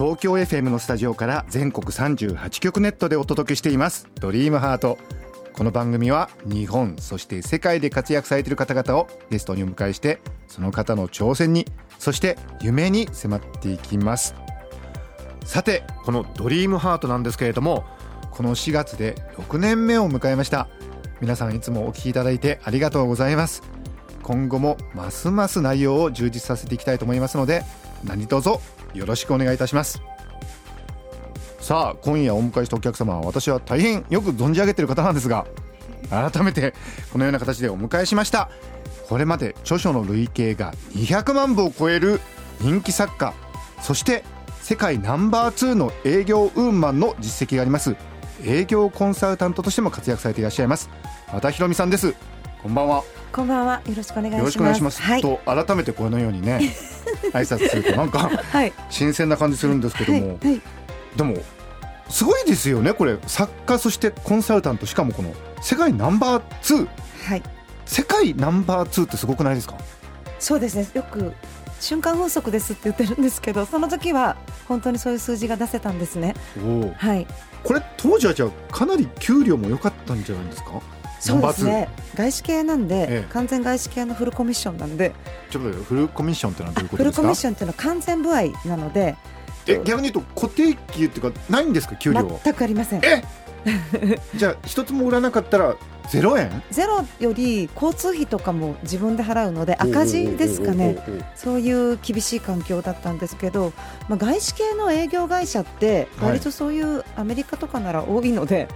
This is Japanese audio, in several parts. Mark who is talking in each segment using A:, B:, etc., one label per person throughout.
A: 東京 FM のスタジオから全国38局ネットでお届けしています。ドリームハート。この番組は日本そして世界で活躍されている方々をゲストにお迎えしてその方の挑戦にそして夢に迫っていきます。さてこのドリームハートなんですけれどもこの4月で6年目を迎えました。皆さんいつもお聞きいただいてありがとうございます。今後もますます内容を充実させていきたいと思いますので何卒よろしくお願いいたします。さあ今夜お迎えしたお客様は私は大変よく存じ上げている方なんですが改めてこのような形でお迎えしました。これまで著書の累計が200万部を超える人気作家そして世界ナンバー2の営業ウーマンの実績があります営業コンサルタントとしても活躍されていらっしゃいます和田博美さんです。こんばんは。
B: こんばんは。よろしくお願いします。
A: よろしくお願いします、はい、と改めてこのようにね 挨拶するとなんか、はい、新鮮な感じするんですけども、はい、でもすごいですよねこれ。作家そしてコンサルタントしかもこの世界ナンバー2、はい、世界ナンバー2ってすごくないですか？
B: そうですね。よく瞬間風速ですって言ってるんですけどその時は本当にそういう数字が出せたんですね。はい。
A: これ当時はじゃあかなり給料も良かったんじゃないですか？
B: そうですね。外資系なんで、ええ、完全外資系のフルコミッションなんで。
A: ちょっとフルコミッションってのはどういうことです
B: か？フルコミッションっていうのは完全歩合なので。
A: え逆に言うと固定給っていうかないんですか？給料
B: 全くありません。
A: え？じゃあ一つも売らなかったらゼロ円？
B: ゼロより交通費とかも自分で払うので赤字ですかね。そういう厳しい環境だったんですけど、まあ、外資系の営業会社って割とそういうアメリカとかなら多いので、はい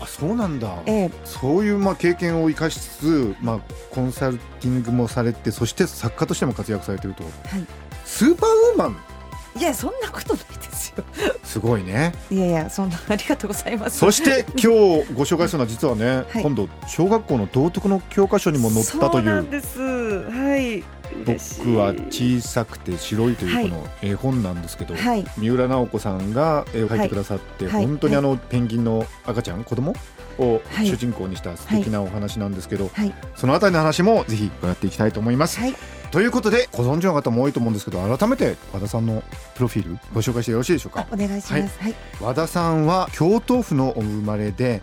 A: あそうなんだ、ええ、そういうまあ経験を生かしつつ、まあ、コンサルティングもされてそして作家としても活躍されてると、はい、スーパーウーマン？
B: いやそんなことないですよ
A: すごいね。
B: いやいやそんな ありがとうございます。
A: そして今日ご紹介するのは実はね、はい、今度小学校の道徳の教科書にも載ったという。そう
B: なんです。はい。
A: 僕は小さくて白いというこの絵本なんですけど、はい、三浦直子さんが絵を描いてくださって、はい、本当にあのペンギンの赤ちゃん子供を主人公にした素敵なお話なんですけど、はい、そのあたりの話もぜひ伺っていきたいと思います。ということでご存知の方も多いと思うんですけど改めて和田さんのプロフィールご紹介してよろしいでしょうか？
B: お願いします、はい、
A: 和田さんは京都府のお生まれで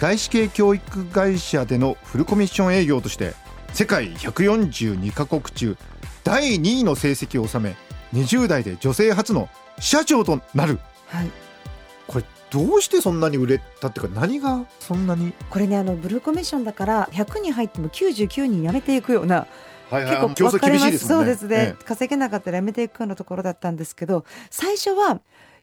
A: 外資系教育会社でのフルコミッション営業として世界142カ国中第2位の成績を収め20代で女性初の社長となる、はい、これどうしてそんなに売れたっていうか何がそんなに？
B: これねあのブルーコミッションだから100人入っても99人辞めていくような
A: はいはい、結構厳しいです
B: ね。そうですね、ええ、稼げなかったら辞めていくようなところだったんですけど、最初は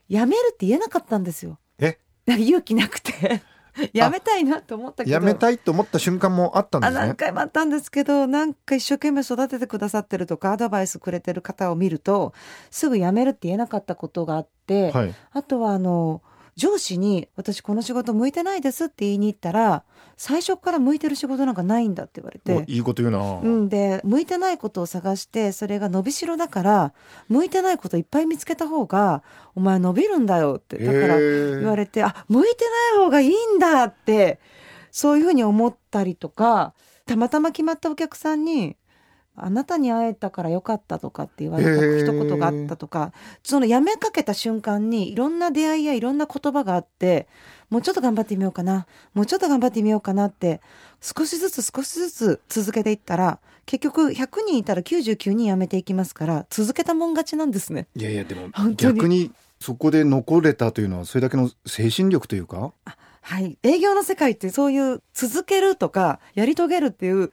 B: 辞めるって言えなかったんですよ。
A: え？
B: 勇気なくて。やめたいなと思ったけど。
A: やめたいと思った瞬間もあったんですね。
B: 何回もあったんですけどなんか一生懸命育ててくださってるとかアドバイスくれてる方を見るとすぐやめるって言えなかったことがあって、はい、あとはあの上司に私この仕事向いてないですって言いに行ったら最初から向いてる仕事なんかないんだって言われて。
A: いいこと言うな、
B: うん、で向いてないことを探してそれが伸びしろだから向いてないこといっぱい見つけた方がお前伸びるんだよってだから言われてあ向いてない方がいいんだってそういうふうに思ったりとかたまたま決まったお客さんにあなたに会えたからよかったとかって言われた一言があったとかその辞めかけた瞬間にいろんな出会いやいろんな言葉があってもうちょっと頑張ってみようかなもうちょっと頑張ってみようかなって少しずつ少しずつ続けていったら結局100人いたら99人辞めていきますから続けたもん勝ちなんですね。
A: いやいやでも逆にそこで残れたというのはそれだけの精神力というか？
B: はい。営業の世界ってそういう続けるとかやり遂げるっていう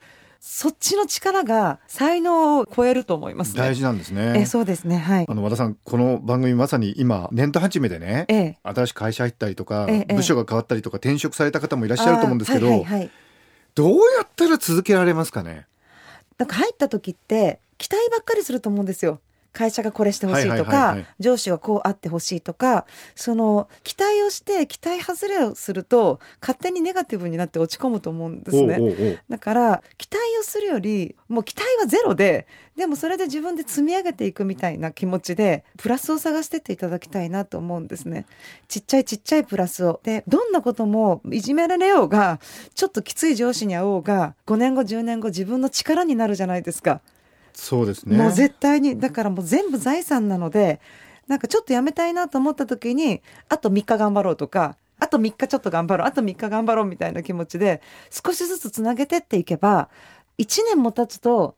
B: そっちの力が才能を超えると思います、
A: ね、大事なんですね。
B: えそうですね。はい。
A: あの和田さんこの番組まさに今年度初めでね、ええ、新しく会社入ったりとか、え、部署が変わったりとか転職された方もいらっしゃると思うんですけど、はいはいはい、どうやったら続けられますかね？
B: なんか入った時って期待ばっかりすると思うんですよ。会社がこれしてほしいとか上司がこうあってほしいとかその期待をして期待外れをすると勝手にネガティブになって落ち込むと思うんですね。だから期待をするよりもう期待はゼロででもそれで自分で積み上げていくみたいな気持ちでプラスを探してっていただきたいなと思うんですね。ちっちゃいちっちゃいプラスを。でどんなこともいじめられようがちょっときつい上司に会おうが5年後10年後自分の力になるじゃないですか、
A: そうですね
B: もう絶対にだからもう全部財産なのでなんかちょっとやめたいなと思った時にあと3日頑張ろうとかあと3日ちょっと頑張ろうあと3日頑張ろうみたいな気持ちで少しずつつなげてっていけば1年も経つと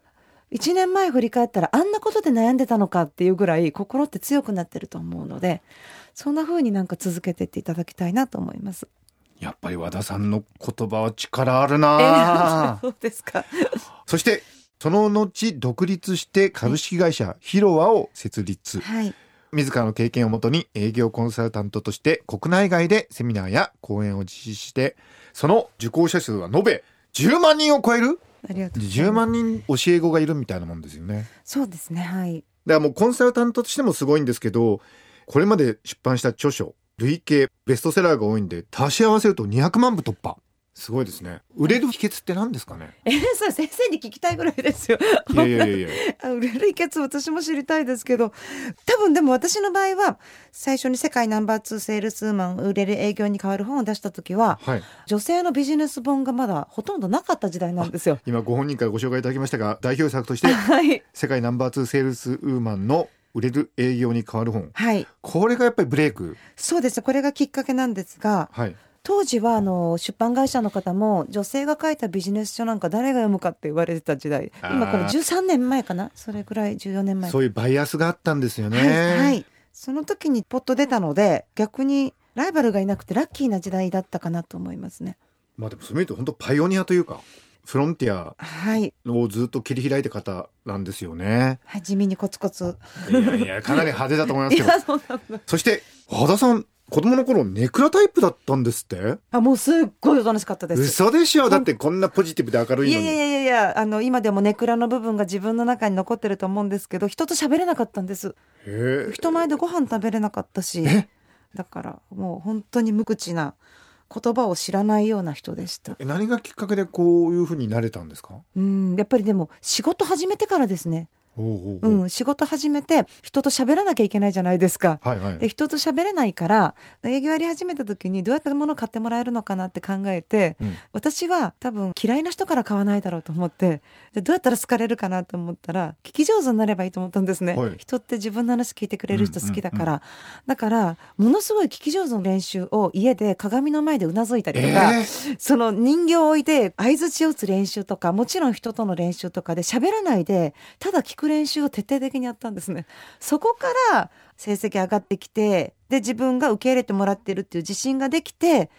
B: 1年前振り返ったらあんなことで悩んでたのかっていうぐらい心って強くなってると思うのでそんな風になんか続けてっていただきたいなと思います。
A: やっぱり和田さんの言葉は力あるな、
B: そうですか。
A: そしてその後独立して株式会社ヒロワを設立
B: はい。
A: 自らの経験をもとに営業コンサルタントとして国内外でセミナーや講演を実施してその受講者数は延べ10万人を超える？
B: ありがとうござい
A: 10
B: ます。
A: 万人教え子がいるみたいなもんですよね
B: そうですね。はい。
A: だからもうコンサルタントとしてもすごいんですけどこれまで出版した著書累計ベストセラーが多いんで足し合わせると200万部突破すごいですね。売れる秘訣って何ですかね？
B: えー、そう先生に聞きたいぐらいですよ。
A: いやいやいや。
B: 売れる秘訣私も知りたいですけど。多分でも私の場合は最初に世界ナンバー2セールスウーマン売れる営業に変わる本を出した時は
A: はい。
B: 女性のビジネス本がまだほとんどなかった時代なんですよ。
A: 今ご本人からご紹介いただきましたが代表作として
B: はい、
A: 世界ナンバー2セールスウーマンの売れる営業に変わる本。
B: はい、
A: これがやっぱりブレイク？
B: そうです。これがきっかけなんですが
A: はい
B: 当時はあの出版会社の方も女性が書いたビジネス書なんか誰が読むかって言われてた時代今から
A: あー
B: 13年前かな？それぐらい14年前
A: そういうバイアスがあったんですよね。
B: はい、はい、その時にポッと出たので逆にライバルがいなくてラッキーな時代だったかなと思いますね。
A: まあでもそういう意味で本当パイオニアというかフロンティア
B: はい、
A: をずっと切り開いた方なんですよね。
B: はい、地味にコツコツ。
A: いやいやかなり派手だと思いますけど。
B: いや、そうなんだ。
A: そして和田さん子供の頃ネクラタイプだったんですって？
B: あ、もうすっごいおとなしかったです。
A: 嘘でしょ？だってこんなポジティブで明るいのに。
B: いやいやいやいや、あの、今でもネクラの部分が自分の中に残ってると思うんですけど、人と喋れなかったんです。人前でご飯食べれなかったし
A: え？
B: だから、もう本当に無口な言葉を知らないような人でした。
A: え何がきっかけでこういうふうになれたんですか？
B: うん、やっぱりでも仕事始めてからですね。
A: おう
B: ん、仕事始めて人と喋らなきゃいけないじゃないですか。
A: はいはい。
B: で人と喋れないから営業やり始めた時にどうやって物を買ってもらえるのかなって考えて、
A: うん。
B: 私は多分嫌いな人から買わないだろうと思ってでどうやったら好かれるかなと思ったら聞き上手になればいいと思ったんですね、
A: はい。
B: 人って自分の話聞いてくれる人好きだから、
A: うん。
B: だからものすごい聞き上手の練習を家で鏡の前でうなずいたりとか、
A: えー。
B: その人形を置いて相槌を打つ練習とかもちろん人との練習とかで喋らないでただ聞く練習を徹底的にやったんですね。そこから成績上がってきてで自分が受け入れてもらってるっていう自信ができて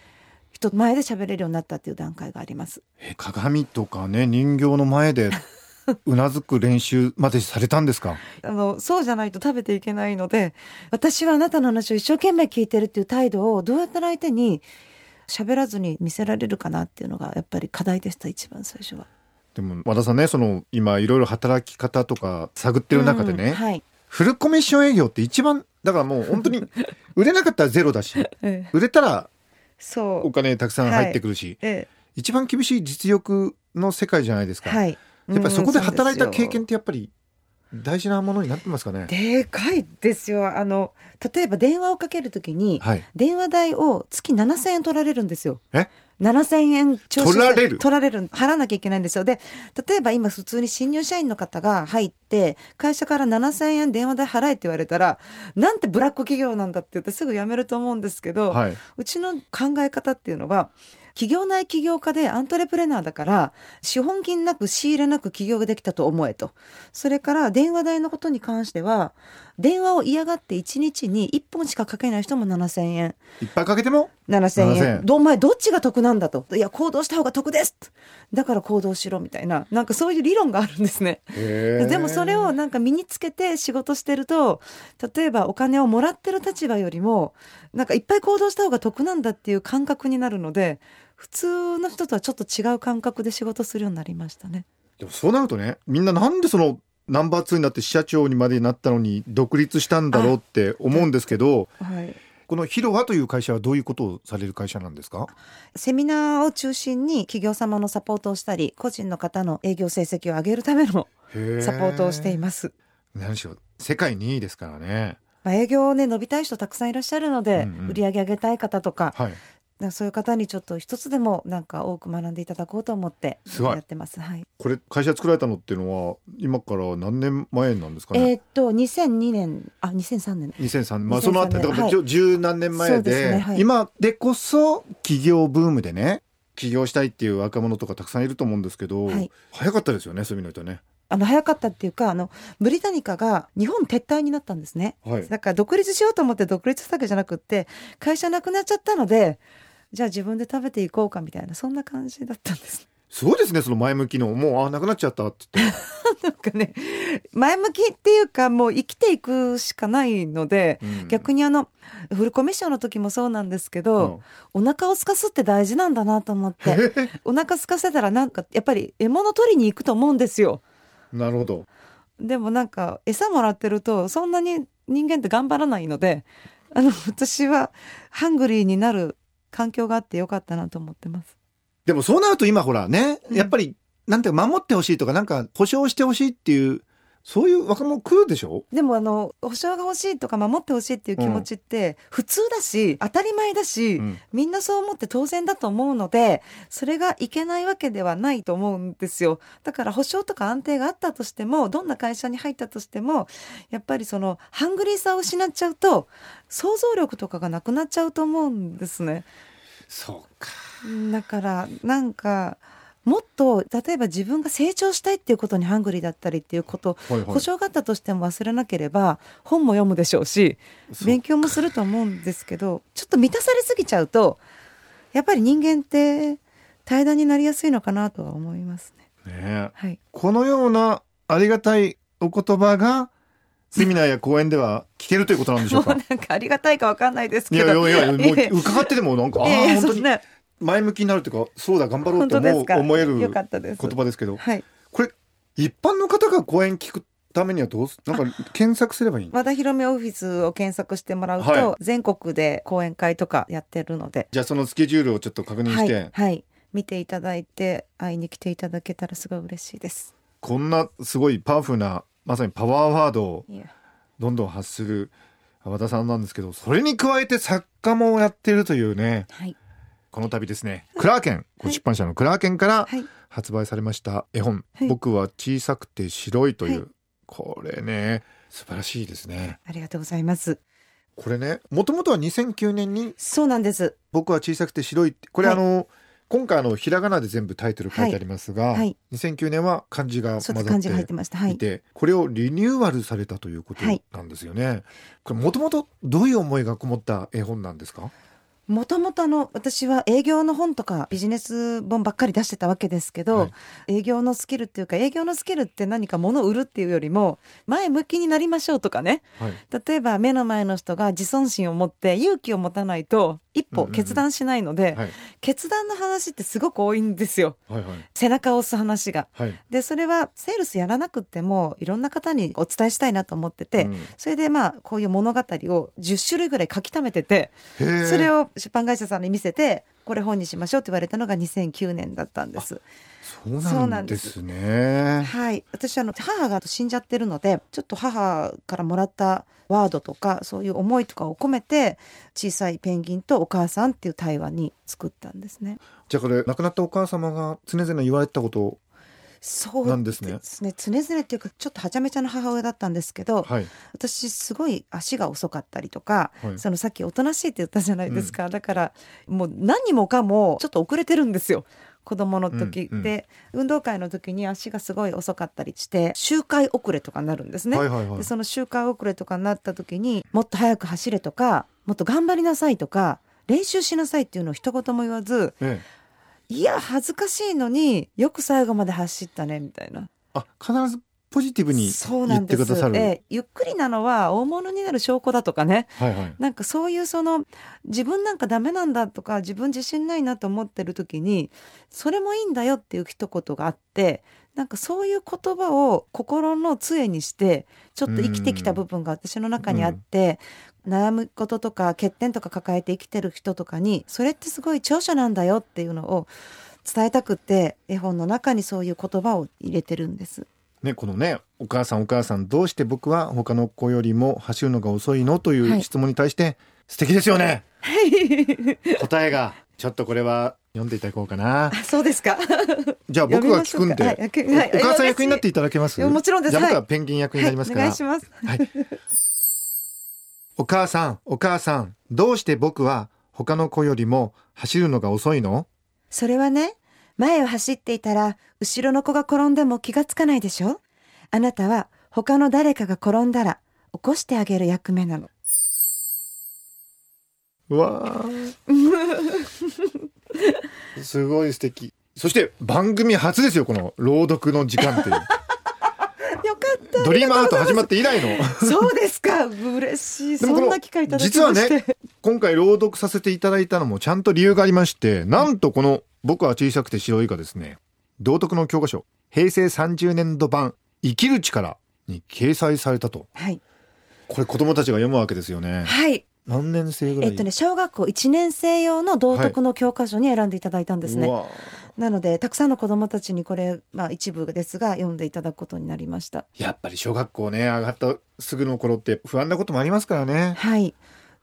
B: 人前で喋れるようになったっていう段階があります。
A: え鏡とかね人形の前で うなずく練習までされたんですか？
B: あのそうじゃないと食べていけないので私はあなたの話を一生懸命聞いてるっていう態度をどうやったら相手に喋らずに見せられるかなっていうのがやっぱり課題でした一番最初は。
A: でも和田さんねその今いろいろ働き方とか探ってる中でね、
B: うんはい。
A: フルコミッション営業って一番だからもう本当に 売れなかったらゼロだし
B: ええ。
A: 売れたら
B: そう。
A: お金たくさん入ってくるし、
B: え
A: 一番厳しい実力の世界じゃないですか、
B: え、はい。
A: やっぱりそこで働いた経験
B: うん
A: ってやっぱり大事なものになってますかね。
B: でかいですよ。あの例えば電話をかけるときに、
A: はい。
B: 電話代を月7000円取られるんですよ。
A: え？
B: 7000円徴収
A: 取られる。
B: 取られる払わなきゃいけないんですよ。で例えば今普通に新入社員の方が入って会社から7000円電話代払えって言われたらなんてブラック企業なんだって言ってすぐ辞めると思うんですけど、
A: はい。う
B: ちの考え方っていうのは企業内起業家でアントレプレナーだから資本金なく仕入れなく起業ができたと思えと。それから電話代のことに関しては電話を嫌がって1日に1本しかかけない人も7000円。
A: いっぱいかけても
B: ？7000
A: 7000
B: 円。
A: 円。
B: どお前どっちが得なんだと？いや行動した方が得です。だから行動しろみたいな。なんかそういう理論があるんですね。でもそれをなんか身につけて仕事してると例えばお金をもらってる立場よりもなんかいっぱい行動した方が得なんだっていう感覚になるので普通の人とはちょっと違う感覚で仕事するようになりましたね。
A: でもそうなるとねみんななんでそのナンバー2になって支社長にまでなったのに独立したんだろうって思うんですけど
B: はい、
A: このヒロハという会社はどういうことをされる会社なんですか？
B: セミナーを中心に企業様のサポートをしたり個人の方の営業成績を上げるためのサポートをしています。
A: 何しろ世界2位ですからね
B: まあ、営業をね伸びたい人たくさんいらっしゃるので、
A: うんうん。
B: 売り上げ上げたい方とか
A: はい。
B: そういう方にちょっと一つでもなんか多く学んでいただこうと思ってやってます。はい。
A: これ会社作られたのっていうのは今から何年前なんですかね、
B: えーっと2002年あ2003年。
A: 2003まあ
B: 2003
A: その後だから
B: はい。
A: 十十何年前
B: で。ねはい。
A: 今でこそ起業ブームでね起業したいっていう若者とかたくさんいると思うんですけど、
B: はい
A: 早かったですよねそういうのとね
B: あの早かったっていうかあのブリタニカが日本撤退になったんですね。
A: はい
B: だから独立しようと思って独立したわけじゃなくって会社なくなっちゃったのでじゃあ自分で食べていこうかみたいなそんな感じだったんです。
A: すごいですねその前向きの。もうあなくなっちゃったって言って、
B: なんかね前向きっていうかもう生きていくしかないので、
A: うん。
B: 逆にあのフルコミッションの時もそうなんですけど、お腹を空かすって大事なんだなと思って。お腹空かせたらなんかやっぱり獲物取りに行くと思うんですよ。
A: なるほど。
B: でもなんか餌もらってるとそんなに人間って頑張らないのであの私はハングリーになる環境があってよかったなと思ってます。
A: でもそうなると今ほらね
B: うん。
A: やっぱりなんていうか守ってほしいとかなんか保証してほしいっていうそういう若者来るでしょ？
B: でもあの保証が欲しいとか守ってほしいっていう気持ちって普通だし当たり前だし、
A: うん。
B: みんなそう思って当然だと思うのでそれがいけないわけではないと思うんですよ。だから保証とか安定があったとしてもどんな会社に入ったとしてもやっぱりそのハングリーさを失っちゃうと想像力とかがなくなっちゃうと思うんですね。
A: そうか
B: だからなんかもっと例えば自分が成長したいっていうことにハングリーだったりっていうこと
A: はいはい。
B: 保証があったとしても忘れなければ本も読むでしょうし勉強もすると思うんですけどちょっと満たされすぎちゃうとやっぱり人間って怠惰になりやすいのかなとは思いますね。
A: ねえ。
B: はい、
A: このようなありがたいお言葉がセミナーや講演では聞けるということなんでしょ
B: もう
A: うか
B: なんかありがたいかわかんないです
A: い
B: けど。
A: やいやいやもう 伺ってでもなんかああ本当に前向きになるというかそうだ頑張ろう
B: 本
A: と思。思える
B: よ
A: 言。葉ですけど
B: はい。
A: これ一般の方が講演聞くためにはどうすなんか 検索すればいい
B: 和田博美オフィスを検索してもらうと、
A: は
B: 全国で講演会とかやってるので、
A: じゃあそのスケジュールをちょっと確認して、
B: はい、はい、見ていただいて会いに来ていただけたらすごい嬉しいです。
A: こんなすごいパワフルなまさにパワーワードをどんどん発する和田さんなんですけどそれに加えて作家もやってるというね
B: はい
A: この度ですねクラーケンご出版社のクラーケンから
B: はい
A: 発売されました絵本「
B: はい
A: 僕は小さくて白い」という、
B: はい
A: これね素晴らしいですね
B: ありがとうございます。
A: これねもともとは2009年に
B: そうなんです。
A: 「僕は小さくて白い」これ、
B: はい
A: あの今回あのひらがなで全部タイトル書いてありますが、
B: はい
A: 2009年は漢字が混ざっ
B: そうです漢字が入っててました。はいい。
A: て、これをリニューアルされたということ
B: はい
A: なんですよね。これもともとどういう思いがこもった絵本なんですか？
B: もともとあの私は営業の本とかビジネス本ばっかり出してたわけですけど、
A: はい
B: 営業のスキルっていうか営業のスキルって何か物を売るっていうよりも前向きになりましょうとかね
A: はい。
B: 例えば目の前の人が自尊心を持って勇気を持たないと一歩決断しないので、
A: はい。
B: 決断の話ってすごく多いんですよ
A: はい。はい。
B: 背中を押す話が。
A: はい。
B: でそれはセールスやらなくってもいろんな方にお伝えしたいなと思ってて、
A: うん
B: それでまあこういう物語を10種類ぐらい書き溜めててそれを出版会社さんに見せてこれ本にしましょうって言われたのが2009年だったんです。
A: そうな
B: なんんで
A: ですすね。
B: はい、私あの母が死んじゃってるのでちょっと母からもらったワードとかそういう思いとかを込めて小さいペンギンとお母さんっていう対話に作ったんですね。
A: じゃあこれ亡くなったお母様が常々言われてたこと。
B: そう
A: なんですね
B: ですね常々っていうかちょっとはちゃめちゃな母親だったんですけど、
A: はい。
B: 私すごい足が遅かったりとか、
A: はい
B: そのさっきおとなしいって言ったじゃないですか、だからもう何もかもちょっと遅れてるんですよ子供の時、
A: うんうん
B: で運動会の時に足がすごい遅かったりして周回遅れとかになるんですね。
A: はいはいはい
B: で。その周回遅れとかになった時にもっと早く走れとかもっと頑張りなさいとか練習しなさいっていうのを一言も言わず
A: ええ。
B: いや恥ずかしいのによく最後まで走ったねみたいな。
A: あ必ずポジティブに
B: そう
A: 言っ
B: なんです
A: てくださる。
B: ええゆっくりなのは大物になる証拠だとかね
A: はいはい。
B: なんかそういうその自分なんかダメなんだとか自分自信ないなと思ってる時にそれもいいんだよっていう一言があってなんかそういう言葉を心の杖にしてちょっと生きてきた部分が私の中にあって、悩むこととか欠点とか抱えて生きてる人とかにそれってすごい長所なんだよっていうのを伝えたくて絵本の中にそういう言葉を入れてるんです。
A: ね、このね「お母さんお母さんどうして僕は他の子よりも走るのが遅いの?」とい
B: はい
A: う質問に対して、素敵ですよね答えがちょっとこれは読んでいただこうかな
B: あそうですか。
A: じゃあ僕が聞くんで、
B: 読みましょうかはい
A: お母さん役になっていただけます？
B: もちろんです
A: じゃあ僕
B: は
A: はいペンギン役になりますから、
B: はい、お願いします。
A: はい。お母さん、お母さん、どうして僕は他の子よりも走るのが遅いの？
B: それはね、前を走っていたら、後ろの子が転んでも気がつかないでしょ？あなたは他の誰かが転んだら、起こしてあげる役目なの。
A: うわー すごい素敵。そして番組初ですよ、この朗読の時間っていう。ドリームアート始まって以来の。
B: そうですか。嬉しい。そんな機会いただき
A: 実は。ね、今回朗読させていただいたのもちゃんと理由がありまして、なんとこの僕は小さくて白いがですね、道徳の教科書、平成30年度版、生きる力に掲載されたと。
B: はい。
A: これ子供たちが読むわけですよね。
B: はい。
A: 何年生ぐらい？
B: えっとね、小学校1年生用の道徳の教科書に選んでいただいたんですね。
A: うわ
B: なので、たくさんの子供たちにこれ、まあ一部ですが、読んでいただくことになりました。
A: やっぱり小学校ね上がったすぐの頃って不安なこともありますからね。
B: はい。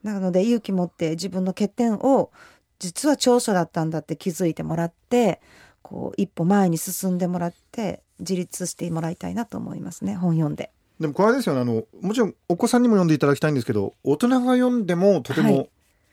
B: なので勇気持って自分の欠点を実は長所だったんだって気づいてもらって、こう一歩前に進んでもらって自立してもらいたいなと思いますね。本読んで。
A: でもこれですよねあのもちろんお子さんにも読んでいただきたいんですけど大人が読んでもとても
B: はい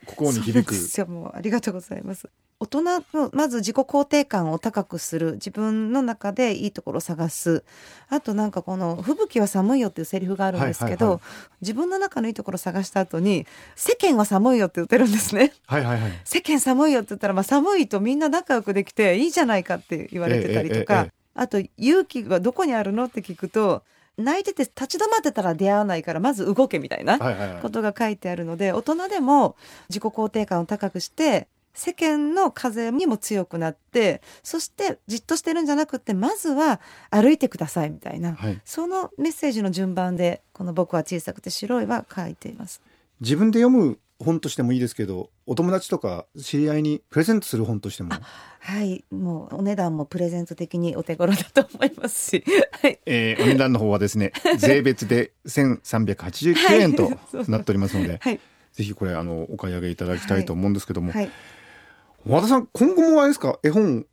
A: 心に響く、
B: そうなんですよ。もうありがとうございます。大人のまず自己肯定感を高くする自分の中でいいところを探すあとなんかこの「吹雪は寒いよ」っていうセリフがあるんですけど、
A: はいはい
B: 自分の中のいいところを探した後に「世間は寒いよ」って言ってるんですね。
A: はいはいはい。
B: 世間寒いよって言ったら、まあ、寒いとみんな仲良くできていいじゃないかって言われてたりとか、
A: えええ
B: あと勇気はどこにあるの？って聞くと泣いてて立ち止まってたら出会わないからまず動けみたいなことが書いてあるので大人でも自己肯定感を高くして世間の風にも強くなってそしてじっとしてるんじゃなくってまずは歩いてくださいみたいな、
A: はい。
B: そのメッセージの順番でこの「僕は小さくて白い」は書いています。
A: 自分で読む本としてもいいですけどお友達とか知り合いにプレゼントする本としても、
B: はい、もうお値段もプレゼント的にお手頃だと思いますし、はい、
A: えーお値段の方はですね税別で1389円となっておりますので、
B: はい、
A: ぜひこれあのお買い上げいただきたいと思うんですけども、
B: はい、
A: 和田さん今後もあれですか？絵本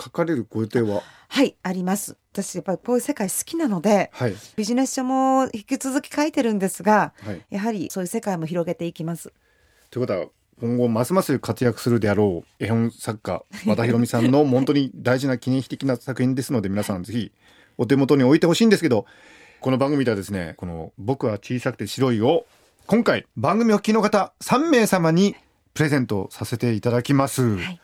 A: 書かれるご予定は？
B: はい、あります。私やっぱりこういう世界好きなので、
A: はい。
B: ビジネス書も引き続き書いてるんですが、
A: はい。
B: やはりそういう世界も広げていきます。
A: ということは今後ますます活躍するであろう絵本作家和田博美さんの本当に大事な記念碑的な作品ですので皆さんぜひお手元に置いてほしいんですけどこの番組ではですねこの「僕は小さくて白い」を今回番組お聞きの方3名様にプレゼントさせていただきます、
B: はい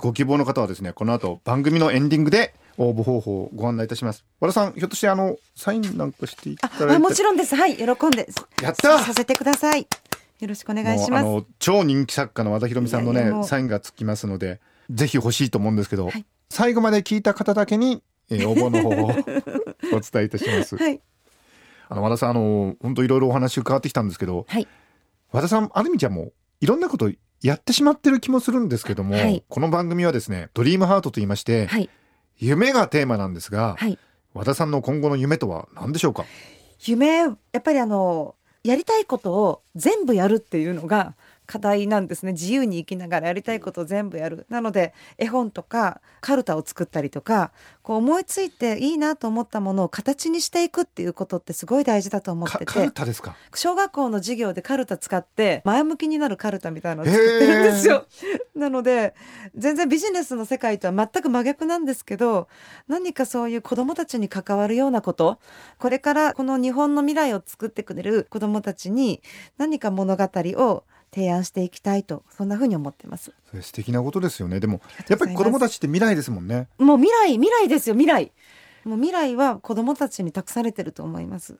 A: ご希望の方はですねこの後番組のエンディングで応募方法をご案内いたします和田さんひょっとしてあのサインなんかしていただいて
B: あ、あもちろんです。はい、喜んで
A: やった
B: させてください。よろしくお願いします。
A: 超人気作家の和田博美さんのねサインがつきますのでぜひ欲しいと思うんですけど、
B: はい
A: 最後まで聞いた方だけに、えー応募の方を お伝えいたします。
B: はい、
A: あの和田さんあの本当いろいろお話伺ってきたんですけど
B: はい、
A: 和田さんある意味じゃもういろんなことやってしまってる気もするんですけども、
B: はい。
A: この番組はですねドリームハートと言いまして、
B: はい、
A: 夢がテーマなんですが、
B: はい。
A: 和田さんの今後の夢とは何でしょうか？
B: 夢やっぱりあのやりたいことを全部やるっていうのが課題なんですね。自由に生きながらやりたいことを全部やる。なので絵本とかカルタを作ったりとかこう思いついていいなと思ったものを形にしていくっていうことってすごい大事だと思って
A: かカル
B: て
A: タですか？
B: 小学校の授業でカルタ使って前向きになるカルタみたいなのを作ってるんですよ。なので全然ビジネスの世界とは全く真逆なんですけど何かそういう子どもたちに関わるようなことこれからこの日本の未来を作ってくれる子どもたちに何か物語を提案していきたいとそんな風に思ってます。
A: 素敵なことですよね。でもやっぱり子供たちって未来ですもんね。
B: もう未来未来ですよ未来。もう未来は子どもたちに託されてると思います。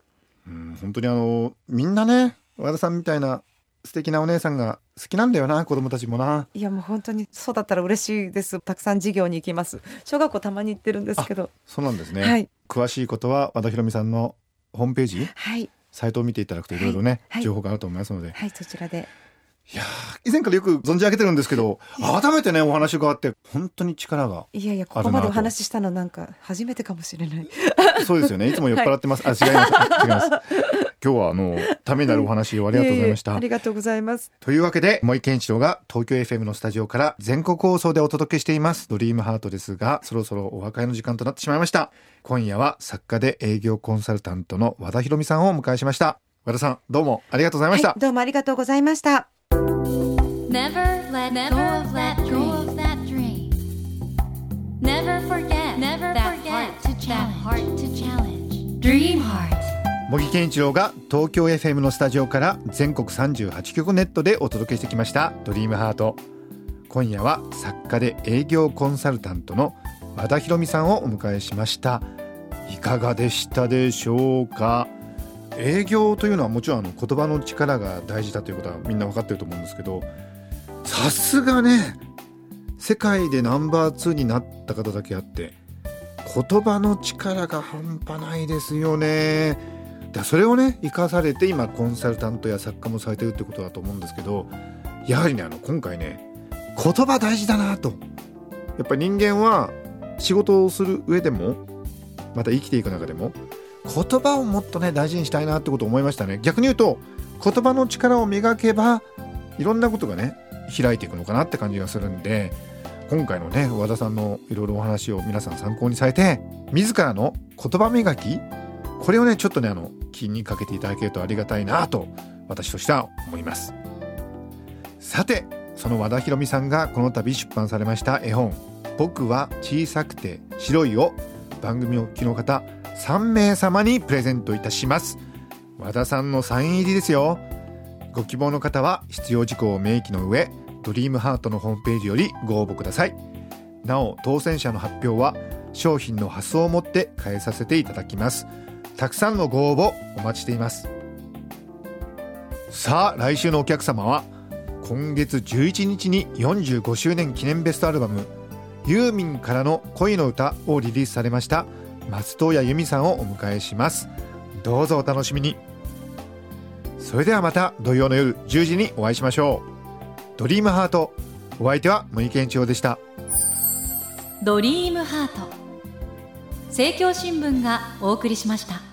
A: うん本当にあのみんなね和田さんみたいな素敵なお姉さんが好きなんだよな子供たちもな。い
B: やもう本当にそうだったら嬉しいです。たくさん授業に行きます。小学校たまに行ってるんですけど。
A: そうなんですね、
B: はい。
A: 詳しいことは和田博美さんのホームページ？
B: はい。
A: サイトを見ていただくといろいろね、
B: はい。
A: 情報があると思いますので。
B: はいそちらで
A: いやー以前からよく存じ上げてるんですけど改めてねお話があって本当に力が
B: いやいやここまでお話ししたのなんか初めてかもしれない。
A: そうですよね。いつも酔っ払ってます、あ違います。違います。今日はあのためになるお話をありがとうございました、
B: ええありがとうございます。
A: というわけで森健一郎が東京 FM のスタジオから全国放送でお届けしています。ドリームハートですがそろそろお別れの時間となってしまいました。今夜は作家で営業コンサルタントの和田博美さんをお迎えしました。和田さんどうもありがとうございました、
B: はい、どうもありがとうございました
C: Never let go of that dream. Never forget Never forget that heart to challenge. Dream heart.
A: 茂木健一郎が東京 FM のスタジオから全国38局ネットでお届けしてきました「ドリームハート今夜は作家で営業コンサルタントの和田博美さんをお迎えしましたいかがでしたでしょうか？営業というのはもちろんあの言葉の力が大事だということはみんな分かってると思うんですけどさすがね世界でナンバー2になった方だけあって言葉の力が半端ないですよね。だそれをね生かされて今コンサルタントや作家もされてるってことだと思うんですけどやはりねあの今回ね言葉大事だなと。やっぱり人間は仕事をする上でもまた生きていく中でも言葉をもっとね大事にしたいなってことを思いましたね。逆に言うと言葉の力を磨けばいろんなことがね開いていくのかなって感じがするんで今回のね和田さんのいろいろお話を皆さん参考にされて自らの言葉磨きこれをねちょっとねあの気にかけていただけるとありがたいなと私としては思います。さてその和田博美さんがこの度出版されました絵本「僕は小さくて白い」を番組お聞きの方3名様にプレゼントいたします。和田さんのサイン入りですよ。ご希望の方は必要事項を明記の上ドリームハートのホームページよりご応募ください。なお当選者の発表は商品の発送をもって返させていただきます。たくさんのご応募お待ちしています。さあ来週のお客様は今月11日に45周年記念ベストアルバム「ユーミンからの恋の歌」をリリースされました。松任谷由実さんをお迎えします。どうぞお楽しみに。それではまた土曜の夜10時にお会いしましょう。ドリームハート。お相手は森健一郎でした。
C: ドリームハート。政教新聞がお送りしました。